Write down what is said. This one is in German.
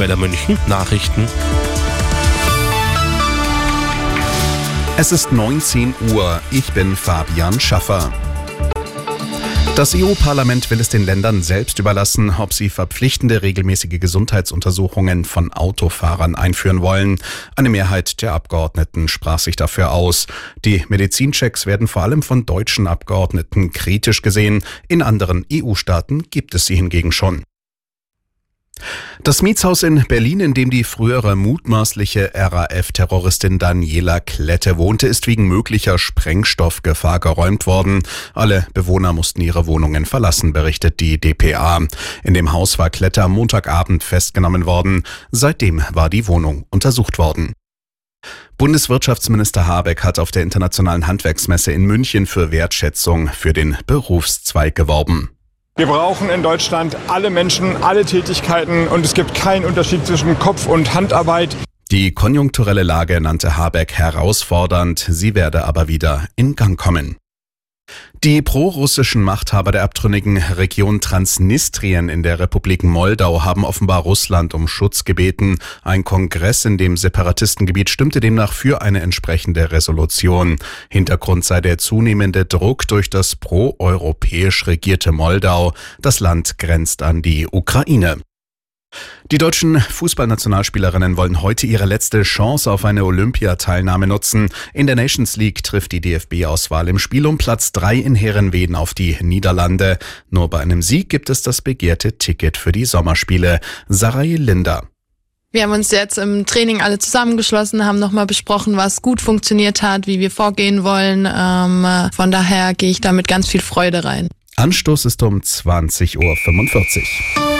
Bei der München Nachrichten. Es ist 19 Uhr. Ich bin Fabian Schaffer. Das EU-Parlament will es den Ländern selbst überlassen, ob sie verpflichtende regelmäßige Gesundheitsuntersuchungen von Autofahrern einführen wollen. Eine Mehrheit der Abgeordneten sprach sich dafür aus. Die Medizinchecks werden vor allem von deutschen Abgeordneten kritisch gesehen. In anderen EU-Staaten gibt es sie hingegen schon. Das Mietshaus in Berlin, in dem die frühere mutmaßliche RAF-Terroristin Daniela Klette wohnte, ist wegen möglicher Sprengstoffgefahr geräumt worden. Alle Bewohner mussten ihre Wohnungen verlassen, berichtet die DPA. In dem Haus war Klette am Montagabend festgenommen worden. Seitdem war die Wohnung untersucht worden. Bundeswirtschaftsminister Habeck hat auf der Internationalen Handwerksmesse in München für Wertschätzung für den Berufszweig geworben. Wir brauchen in Deutschland alle Menschen, alle Tätigkeiten und es gibt keinen Unterschied zwischen Kopf- und Handarbeit. Die konjunkturelle Lage nannte Habeck herausfordernd, sie werde aber wieder in Gang kommen. Die prorussischen Machthaber der abtrünnigen Region Transnistrien in der Republik Moldau haben offenbar Russland um Schutz gebeten. Ein Kongress in dem Separatistengebiet stimmte demnach für eine entsprechende Resolution. Hintergrund sei der zunehmende Druck durch das proeuropäisch regierte Moldau. Das Land grenzt an die Ukraine. Die deutschen Fußballnationalspielerinnen wollen heute ihre letzte Chance auf eine Olympiateilnahme nutzen. In der Nations League trifft die DFB-Auswahl im Spiel um Platz 3 in Herrenweden auf die Niederlande. Nur bei einem Sieg gibt es das begehrte Ticket für die Sommerspiele. Sarai Linda. Wir haben uns jetzt im Training alle zusammengeschlossen, haben nochmal besprochen, was gut funktioniert hat, wie wir vorgehen wollen. Ähm, von daher gehe ich da mit ganz viel Freude rein. Anstoß ist um 20.45 Uhr.